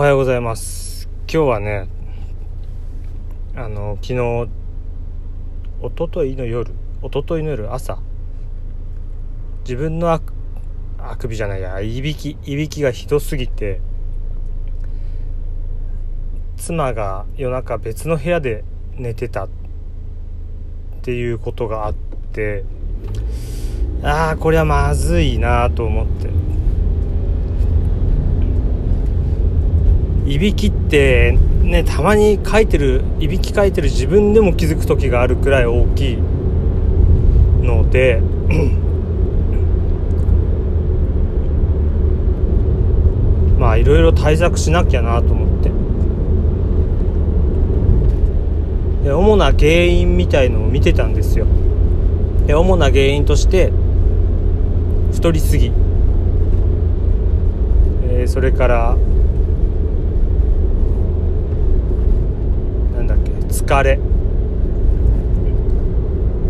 おはようございます。今日はねあの昨日一昨日の夜一昨日の夜朝自分のああくびじゃないやいびきいびきがひどすぎて妻が夜中別の部屋で寝てたっていうことがあってああこれはまずいなと思って。いびきってねたまに書いてるいびき書いてる自分でも気づく時があるくらい大きいので まあいろいろ対策しなきゃなと思って。で主な原因みたいのを見てたんですよ。で主な原因として太りすぎ、えー、それからなんだっけ疲れ。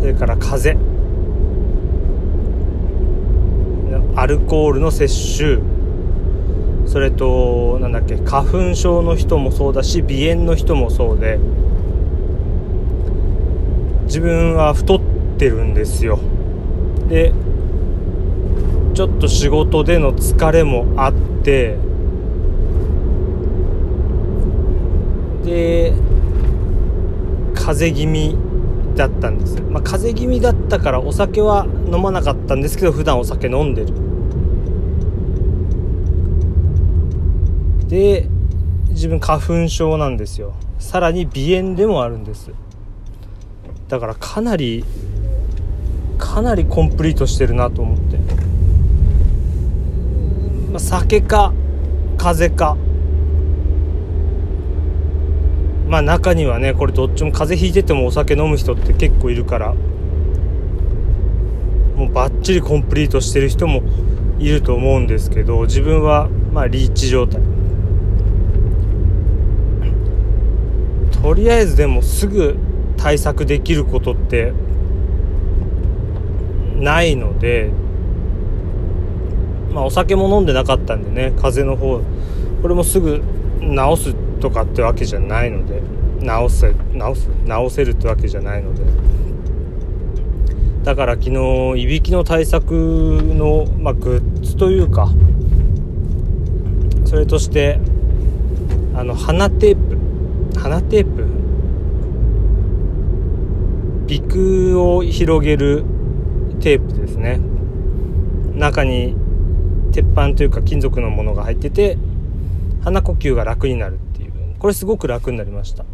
それから風。邪アルコールの摂取。それとなんだっけ花粉症の人もそうだし鼻炎の人もそうで。自分は太ってるんですよ。でちょっと仕事での疲れもあって。で風邪気味だったんです。まあ風邪気味だったからお酒は飲まなかったんですけど普段お酒飲んでる。で自分花粉症なんですよ。さらに鼻炎でもあるんです。だからかなりかなりコンプリートしてるなと思って、まあ、酒か風邪か。まあ中にはねこれどっちも風邪ひいててもお酒飲む人って結構いるからもうバッチリコンプリートしてる人もいると思うんですけど自分はまあリーチ状態。とりあえずでもすぐ対策できることってないのでまあお酒も飲んでなかったんでね風邪の方これもすぐ治すとかってわけじゃないので治せ治す治せるってわけじゃないので。だから昨日いびきの対策の、まあ、グッズというかそれとしてあの鼻テープ鼻テープ鼻腔を広げるテープですね。中に鉄板というか金属のものが入ってて鼻呼吸が楽になる。っこれすごく楽になりました。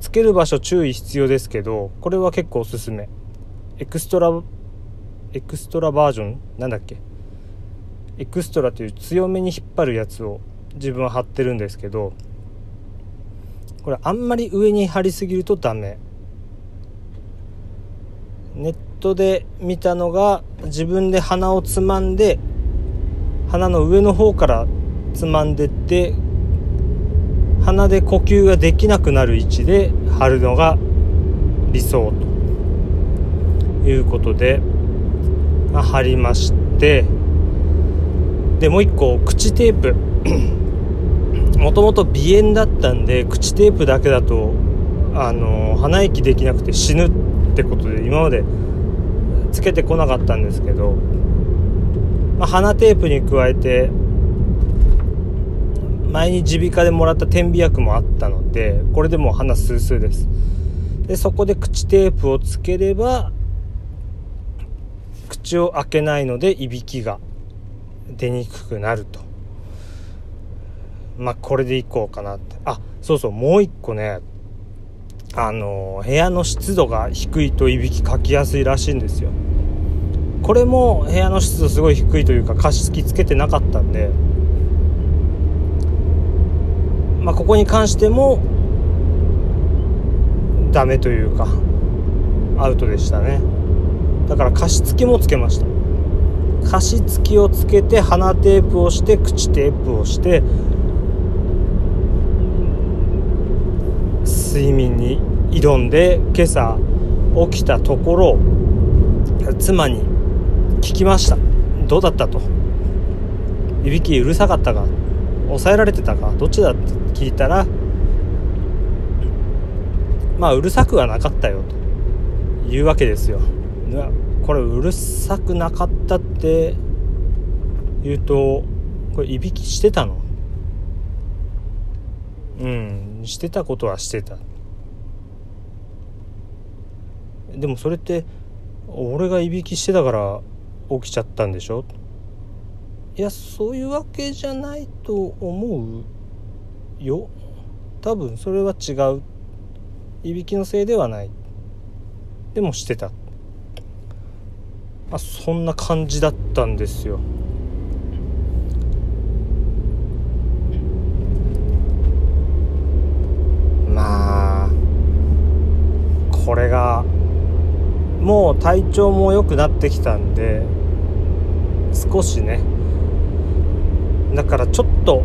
つける場所注意必要ですけどこれは結構おすすめ。エクストラエクストラバージョン？なんだっけ？エクストラという強めに引っ張るやつを自分は貼ってるんですけどこれあんまり上に貼りすぎるとダメ。ネットで見たのが自分で鼻をつまんで鼻の上の方からつまんでって鼻で呼吸ができなくなる位置で貼るのが理想ということで、ま、貼りましてでもう一個口テープ。もともと鼻炎だったんで口テープだけだとあの鼻息できなくて死ぬってことで今までつけてこなかったんですけど、まあ、鼻テープに加えて前に耳鼻科でもらった点鼻薬もあったのでこれでもう鼻スースーです。でそこで口テープをつければ口を開けないのでいびきが出にくくなると。まあこれでいこうかなって。あそうそうもう一個ねあの部屋の湿度が低いといびきかきやすいらしいんですよ。これも部屋の湿度すごい低いというか加湿器つけてなかったんでまあここに関してもダメというかアウトでしたね。だから加湿器もつけました。加湿器をつけて鼻テープをして口テープをして睡眠に挑んで今朝起きたところ妻に聞きました。どうだったと。いびきうるさかったか。抑えられてたかどっちだって聞いたらまあうるさくはなかったよというわけですよ。これうるさくなかったって言うとこれいびきしてたの？うんしてたことはしてた。でもそれって俺がいびきしてたから起きちゃったんでしょ？いやそういうわけじゃないと思うよ。多分それは違う。いびきのせいではない。でもしてた。あそんな感じだったんですよ。まあこれがもう体調も良くなってきたんで少しねだからちょっと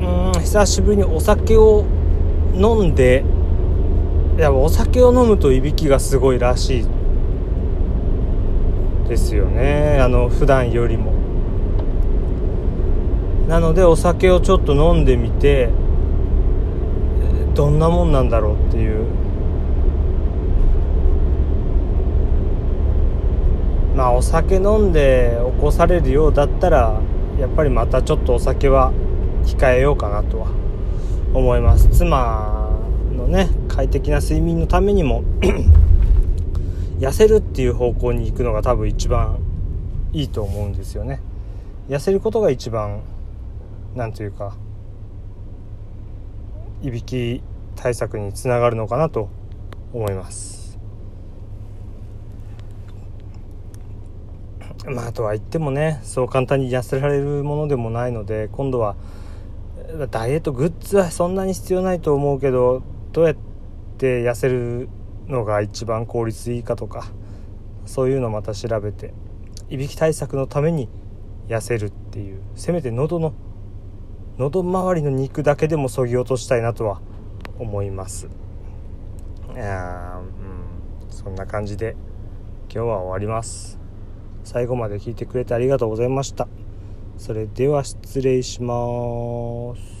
うん久しぶりにお酒を飲んでいやお酒を飲むといびきがすごいらしいですよね。あの普段よりも。なのでお酒をちょっと飲んでみてどんなもんなんだろうっていう。まあお酒飲んで起こされるようだったらやっぱりまたちょっとお酒は控えようかなとは思います。妻のね快適な睡眠のためにも 痩せるっていう方向に行くのが多分一番いいと思うんですよね。痩せることが一番何というかいびき対策につながるのかなと思います。まあとは言ってもねそう簡単に痩せられるものでもないので今度はダイエットグッズはそんなに必要ないと思うけどどうやって痩せるのが一番効率いいかとかそういうのまた調べていびき対策のために痩せるっていうせめて喉の喉周りの肉だけでもそぎ落としたいなとは思います。いやうんそんな感じで今日は終わります。最後まで聞いてくれてありがとうございました。それでは失礼します。